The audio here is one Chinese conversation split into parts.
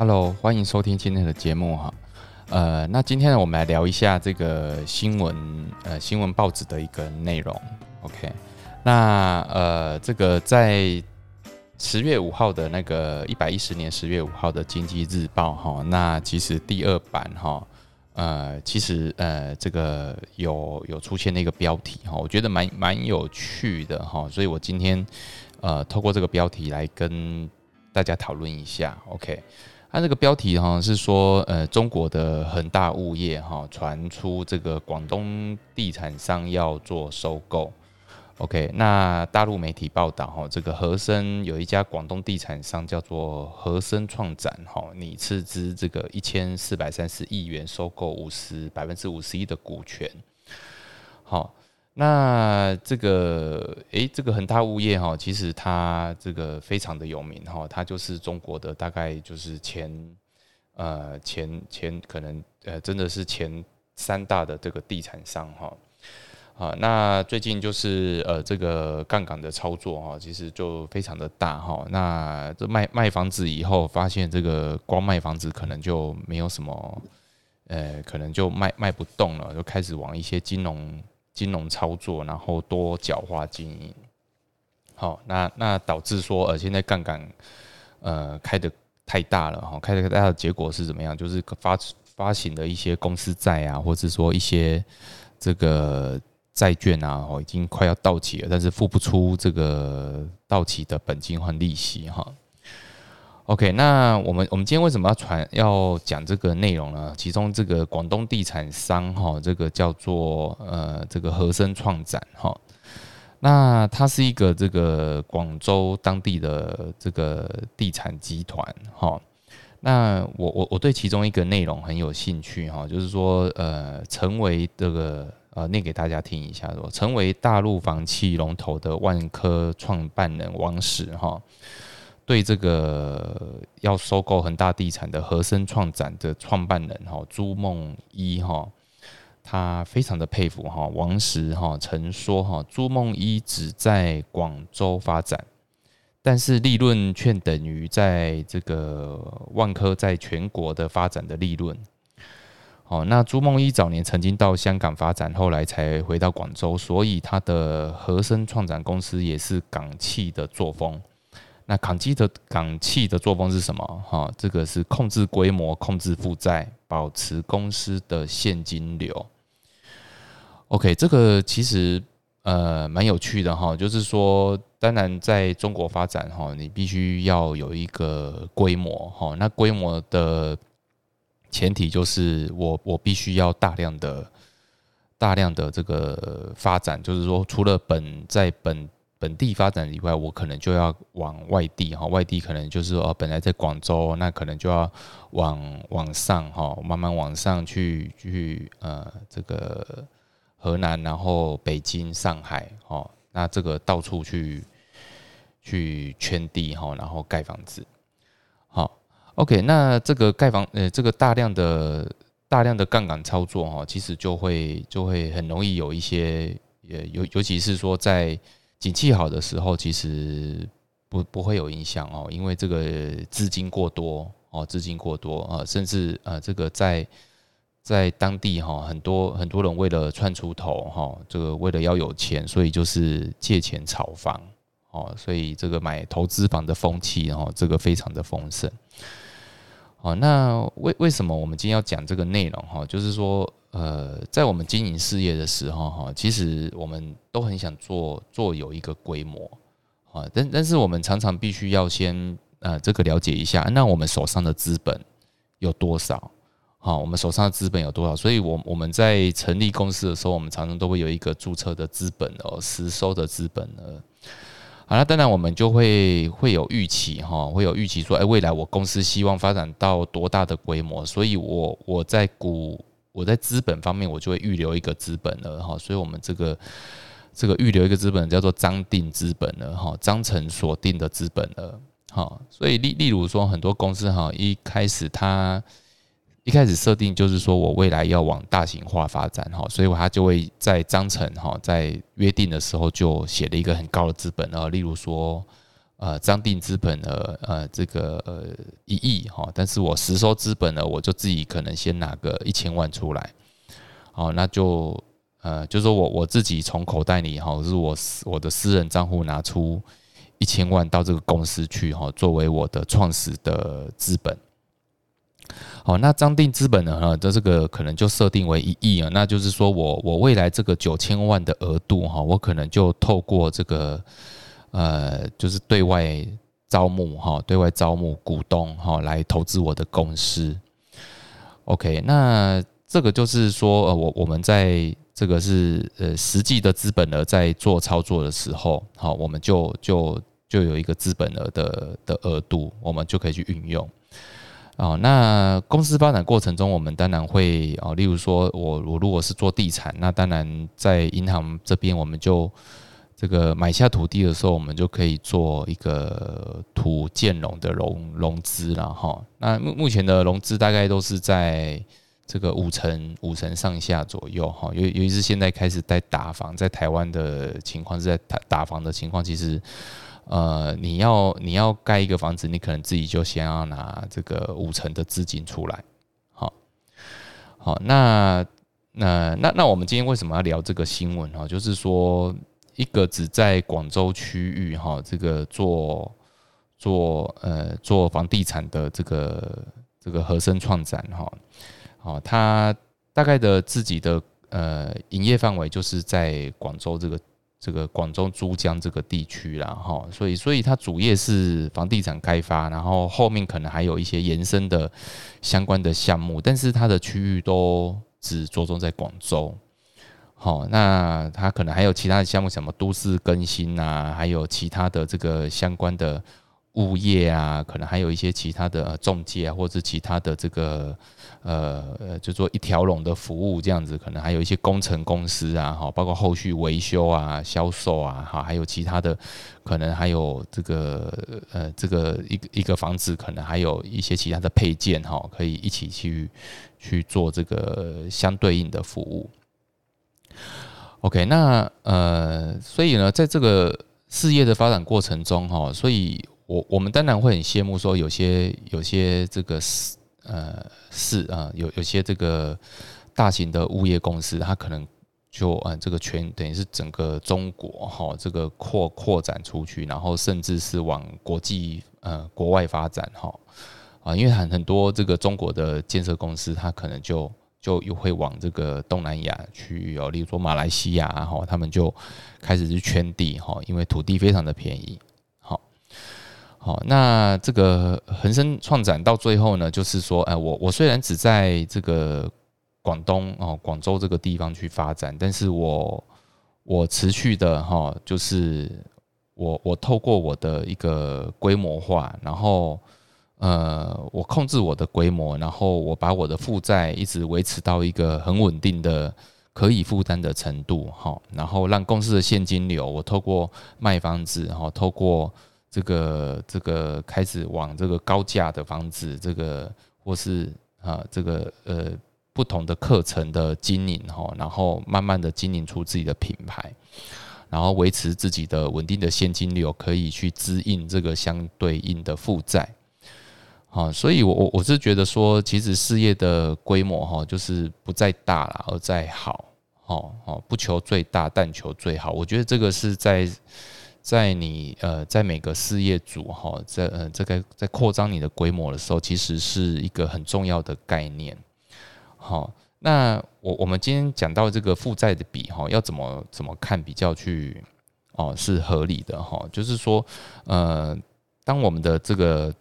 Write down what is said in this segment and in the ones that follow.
Hello，欢迎收听今天的节目哈。呃，那今天呢，我们来聊一下这个新闻，呃，新闻报纸的一个内容。OK，那呃，这个在十月五号的那个一百一十年十月五号的经济日报哈，那其实第二版哈，呃，其实呃，这个有有出现那个标题哈，我觉得蛮蛮有趣的哈，所以我今天呃，透过这个标题来跟大家讨论一下。OK。它这个标题哈是说，呃，中国的恒大物业哈传出这个广东地产商要做收购。OK，那大陆媒体报道哈，这个和森有一家广东地产商叫做和森创展哈，拟斥资这个一千四百三十亿元收购五十百分之五十一的股权。好。那这个诶，这个恒大物业哈，其实它这个非常的有名哈，它就是中国的大概就是前呃前前可能呃真的是前三大的这个地产商哈啊。那最近就是呃这个杠杆的操作哈，其实就非常的大哈。那这卖卖房子以后，发现这个光卖房子可能就没有什么呃，可能就卖卖不动了，就开始往一些金融。金融操作，然后多角化经营，好，那那导致说，呃，现在杠杆，呃，开的太大了，哈，开的太大的结果是怎么样？就是发发行的一些公司债啊，或者说一些这个债券啊，哦，已经快要到期了，但是付不出这个到期的本金和利息，哈。OK，那我们我们今天为什么要传要讲这个内容呢？其中这个广东地产商哈，这个叫做呃这个和生创展哈，那它是一个这个广州当地的这个地产集团哈。那我我我对其中一个内容很有兴趣哈，就是说呃成为这个呃念给大家听一下，说成为大陆房企龙头的万科创办人王石哈。对这个要收购恒大地产的和生创展的创办人哈朱梦一哈，他非常的佩服哈王石哈曾说哈朱梦一只在广州发展，但是利润却等于在这个万科在全国的发展的利润。哦，那朱梦一早年曾经到香港发展，后来才回到广州，所以他的和生创展公司也是港企的作风。那港基的港企的作风是什么？哈，这个是控制规模、控制负债、保持公司的现金流。OK，这个其实呃蛮有趣的哈，就是说，当然在中国发展哈，你必须要有一个规模哈，那规模的前提就是我我必须要大量的大量的这个发展，就是说除了本在本。本地发展以外，我可能就要往外地哈，外地可能就是说，本来在广州，那可能就要往往上哈，慢慢往上去去呃，这个河南，然后北京、上海哈，那这个到处去去圈地哈，然后盖房子。好，OK，那这个盖房呃，这个大量的大量的杠杆操作哈，其实就会就会很容易有一些，呃，尤尤其是说在景气好的时候，其实不不会有影响哦，因为这个资金过多哦，资金过多啊，甚至呃，这个在在当地哈，很多很多人为了窜出头哈，这个为了要有钱，所以就是借钱炒房哦，所以这个买投资房的风气哈，这个非常的丰盛。哦，那为为什么我们今天要讲这个内容哈？就是说。呃，在我们经营事业的时候，哈，其实我们都很想做做有一个规模，啊，但但是我们常常必须要先呃这个了解一下，那我们手上的资本有多少？好，我们手上的资本有多少？所以，我我们在成立公司的时候，我们常常都会有一个注册的资本哦，实收的资本额。好，那当然我们就会会有预期哈，会有预期说，哎，未来我公司希望发展到多大的规模？所以我我在股。我在资本方面，我就会预留一个资本了哈，所以我们这个这个预留一个资本叫做章定资本了哈，章程锁定的资本了哈，所以例例如说很多公司哈，一开始它一开始设定就是说我未来要往大型化发展哈，所以它就会在章程哈，在约定的时候就写了一个很高的资本啊，例如说呃张定资本额呃这个呃一亿哈，但是我实收资本呢，我就自己可能先拿个一千万出来，好，那就呃就说我我自己从口袋里哈，是我我的私人账户拿出一千万到这个公司去哈，作为我的创始的资本。好，那章定资本呢？哈，这这个可能就设定为一亿啊，那就是说我我未来这个九千万的额度哈，我可能就透过这个呃，就是对外招募哈，对外招募股东哈，来投资我的公司。OK，那这个就是说呃，我我们在这个是呃实际的资本额在做操作的时候，好，我们就就就有一个资本额的的额度，我们就可以去运用。哦，那公司发展过程中，我们当然会哦，例如说，我我如果是做地产，那当然在银行这边，我们就这个买下土地的时候，我们就可以做一个土建融的融融资了哈。那目目前的融资大概都是在这个五成五成上下左右哈，尤尤其是现在开始在打房，在台湾的情况是在打打房的情况，其实。呃，你要你要盖一个房子，你可能自己就先要拿这个五成的资金出来，好，好，那那那那我们今天为什么要聊这个新闻哈？就是说，一个只在广州区域哈，这个做做呃做房地产的这个这个和生创展哈，好，他大概的自己的呃营业范围就是在广州这个。这个广州珠江这个地区啦，哈，所以所以它主业是房地产开发，然后后面可能还有一些延伸的相关的项目，但是它的区域都只着重在广州，好，那它可能还有其他的项目，什么都市更新啊，还有其他的这个相关的。物业啊，可能还有一些其他的中介啊，或者其他的这个呃呃，就做一条龙的服务这样子，可能还有一些工程公司啊，哈，包括后续维修啊、销售啊，哈，还有其他的，可能还有这个呃，这个一一个房子，可能还有一些其他的配件哈，可以一起去去做这个相对应的服务。OK，那呃，所以呢，在这个事业的发展过程中哈，所以。我我们当然会很羡慕，说有些有些这个是呃是啊，有有些这个大型的物业公司，它可能就呃这个全等于是整个中国哈，这个扩扩展出去，然后甚至是往国际呃国外发展哈啊，因为很很多这个中国的建设公司，它可能就就又会往这个东南亚区域哦，例如说马来西亚哈，他们就开始去圈地哈，因为土地非常的便宜。好好，那这个恒生创展到最后呢，就是说，哎，我我虽然只在这个广东哦，广州这个地方去发展，但是我我持续的哈，就是我我透过我的一个规模化，然后呃，我控制我的规模，然后我把我的负债一直维持到一个很稳定的可以负担的程度，哈，然后让公司的现金流，我透过卖房子，哈，透过这个这个开始往这个高价的房子，这个或是啊这个呃不同的课程的经营哈，然后慢慢的经营出自己的品牌，然后维持自己的稳定的现金流，可以去支应这个相对应的负债。好，所以我我我是觉得说，其实事业的规模哈，就是不再大了，而在好，好好不求最大，但求最好。我觉得这个是在。在你呃，在每个事业组哈，在呃这个在扩张你的规模的时候，其实是一个很重要的概念。好，那我我们今天讲到这个负债的比哈，要怎么怎么看比较去哦是合理的哈？就是说呃，当我们的这个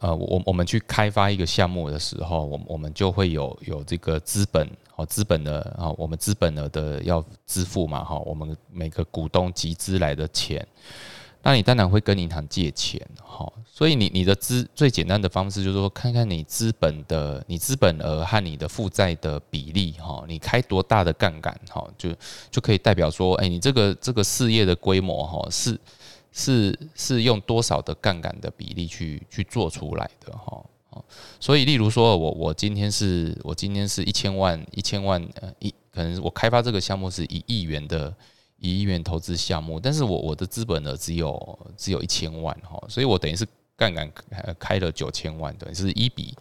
呃我我们去开发一个项目的时候，我我们就会有有这个资本。哦，资本的啊，我们资本额的要支付嘛，哈，我们每个股东集资来的钱，那你当然会跟银行借钱，哈，所以你你的资最简单的方式就是说，看看你资本的你资本额和你的负债的比例，哈，你开多大的杠杆，哈，就就可以代表说，哎，你这个这个事业的规模，哈，是是是用多少的杠杆的比例去去做出来的，哈。所以，例如说，我我今天是我今天是一千万一千万呃一，可能我开发这个项目是一亿元的一亿元投资项目，但是我我的资本呢只有只有一千万哈，所以我等于是杠杆开了九千万，等于是一比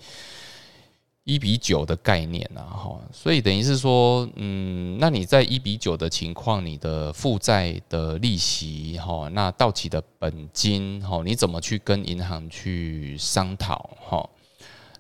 一比九的概念呐哈，所以等于是说，嗯，那你在一比九的情况，你的负债的利息哈，那到期的本金哈，你怎么去跟银行去商讨哈？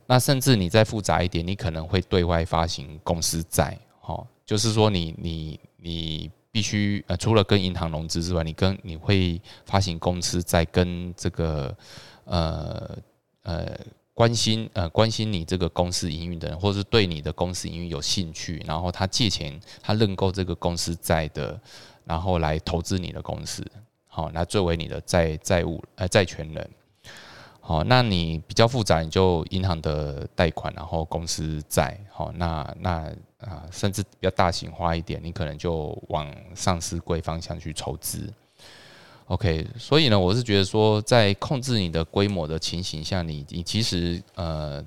那甚至你再复杂一点，你可能会对外发行公司债哈，就是说你你你。必须呃，除了跟银行融资之外，你跟你会发行公司债跟这个呃呃关心呃关心你这个公司营运的人，或是对你的公司营运有兴趣，然后他借钱他认购这个公司债的，然后来投资你的公司，好，那作为你的债债务呃债权人，好，那你比较复杂，你就银行的贷款，然后公司债，好，那那。啊，甚至比较大型化一点，你可能就往上市柜方向去筹资。OK，所以呢，我是觉得说，在控制你的规模的情形下，你你其实呃，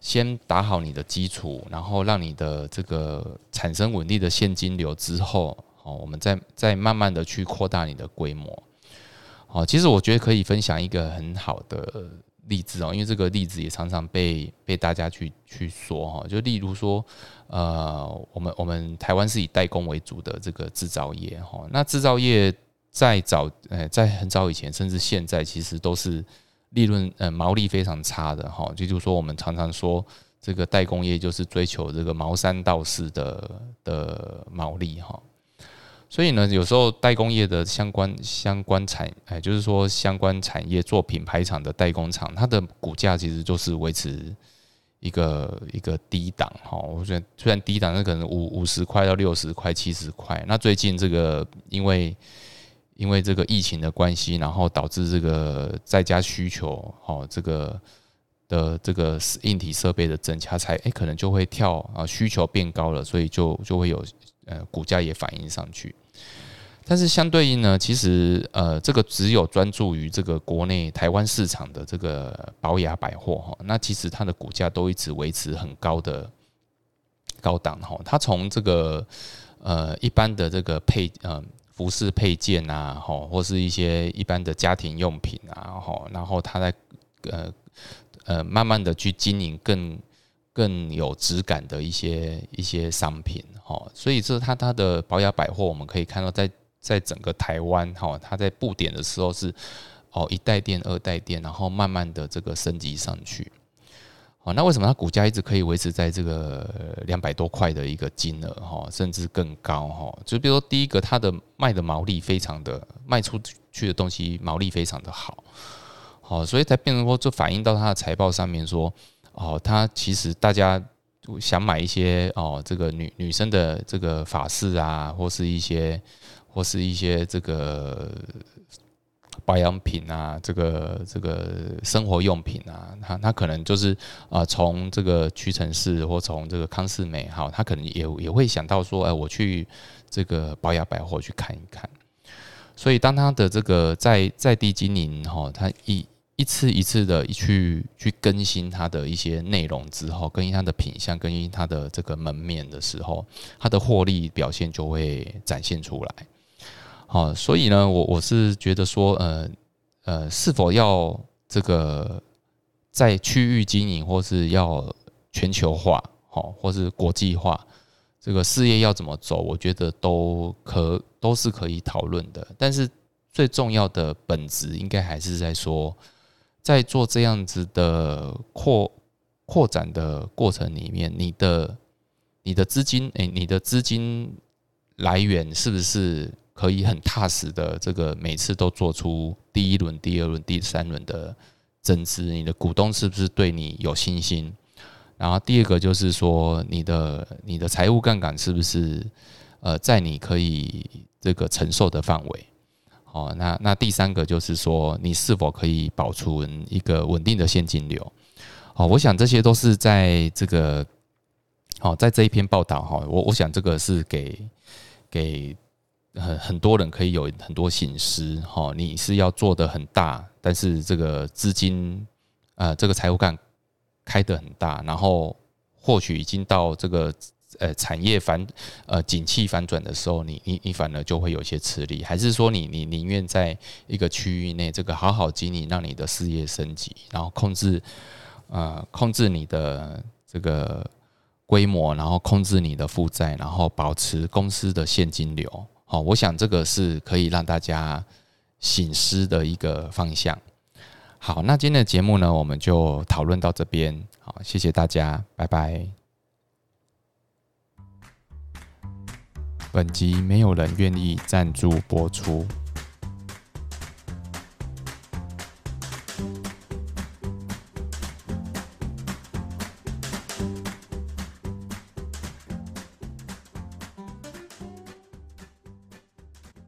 先打好你的基础，然后让你的这个产生稳定的现金流之后，好，我们再再慢慢的去扩大你的规模。好，其实我觉得可以分享一个很好的。例子哦，因为这个例子也常常被被大家去去说哈，就例如说，呃，我们我们台湾是以代工为主的这个制造业哈，那制造业在早呃在很早以前，甚至现在，其实都是利润呃毛利非常差的哈，就就是说我们常常说这个代工业就是追求这个毛三到四的的毛利哈。所以呢，有时候代工业的相关相关产，哎，就是说相关产业做品牌厂的代工厂，它的股价其实就是维持一个一个低档哈。我觉得虽然低档，那可能五五十块到六十块、七十块。那最近这个因为因为这个疫情的关系，然后导致这个在家需求哦，这个的这个硬体设备的增加，才哎可能就会跳啊，需求变高了，所以就就会有。呃，股价也反映上去，但是相对应呢，其实呃，这个只有专注于这个国内台湾市场的这个宝雅百货哈，那其实它的股价都一直维持很高的高档哈。它从这个呃一般的这个配呃服饰配件啊，吼，或是一些一般的家庭用品啊，吼，然后他在呃呃慢慢的去经营更。更有质感的一些一些商品，吼，所以这他他的保雅百货，我们可以看到，在在整个台湾，哈，他在布点的时候是哦一代店、二代店，然后慢慢的这个升级上去，哦，那为什么它股价一直可以维持在这个两百多块的一个金额，哈，甚至更高，哈？就比如说第一个，它的卖的毛利非常的卖出去的东西毛利非常的好，好，所以才变成说，就反映到它的财报上面说。哦，它其实大家想买一些哦，这个女女生的这个发饰啊，或是一些或是一些这个保养品啊，这个这个生活用品啊，他他可能就是啊，从这个屈臣氏或从这个康士美哈，他可能也也会想到说，哎，我去这个保养百货去看一看。所以当他的这个在在地经营哈，他一。一次一次的去去更新它的一些内容之后，更新它的品相，更新它的这个门面的时候，它的获利表现就会展现出来。好，所以呢，我我是觉得说，呃呃，是否要这个在区域经营，或是要全球化，好，或是国际化，这个事业要怎么走，我觉得都可都是可以讨论的。但是最重要的本质，应该还是在说。在做这样子的扩扩展的过程里面，你的你的资金，诶，你的资金来源是不是可以很踏实的？这个每次都做出第一轮、第二轮、第三轮的增资，你的股东是不是对你有信心？然后第二个就是说，你的你的财务杠杆是不是呃在你可以这个承受的范围？哦，那那第三个就是说，你是否可以保存一个稳定的现金流？哦，我想这些都是在这个，好，在这一篇报道哈，我我想这个是给给很很多人可以有很多醒思哈。你是要做的很大，但是这个资金呃，这个财务杠开的很大，然后或许已经到这个呃产业反呃景气反转的时候，你你你反而就会有些吃力，还是说你你宁愿在一个区域内这个好好经营，让你的事业升级，然后控制呃控制你的这个规模，然后控制你的负债，然后保持公司的现金流。好，我想这个是可以让大家醒思的一个方向。好，那今天的节目呢，我们就讨论到这边。好，谢谢大家，拜拜。本集没有人愿意赞助播出。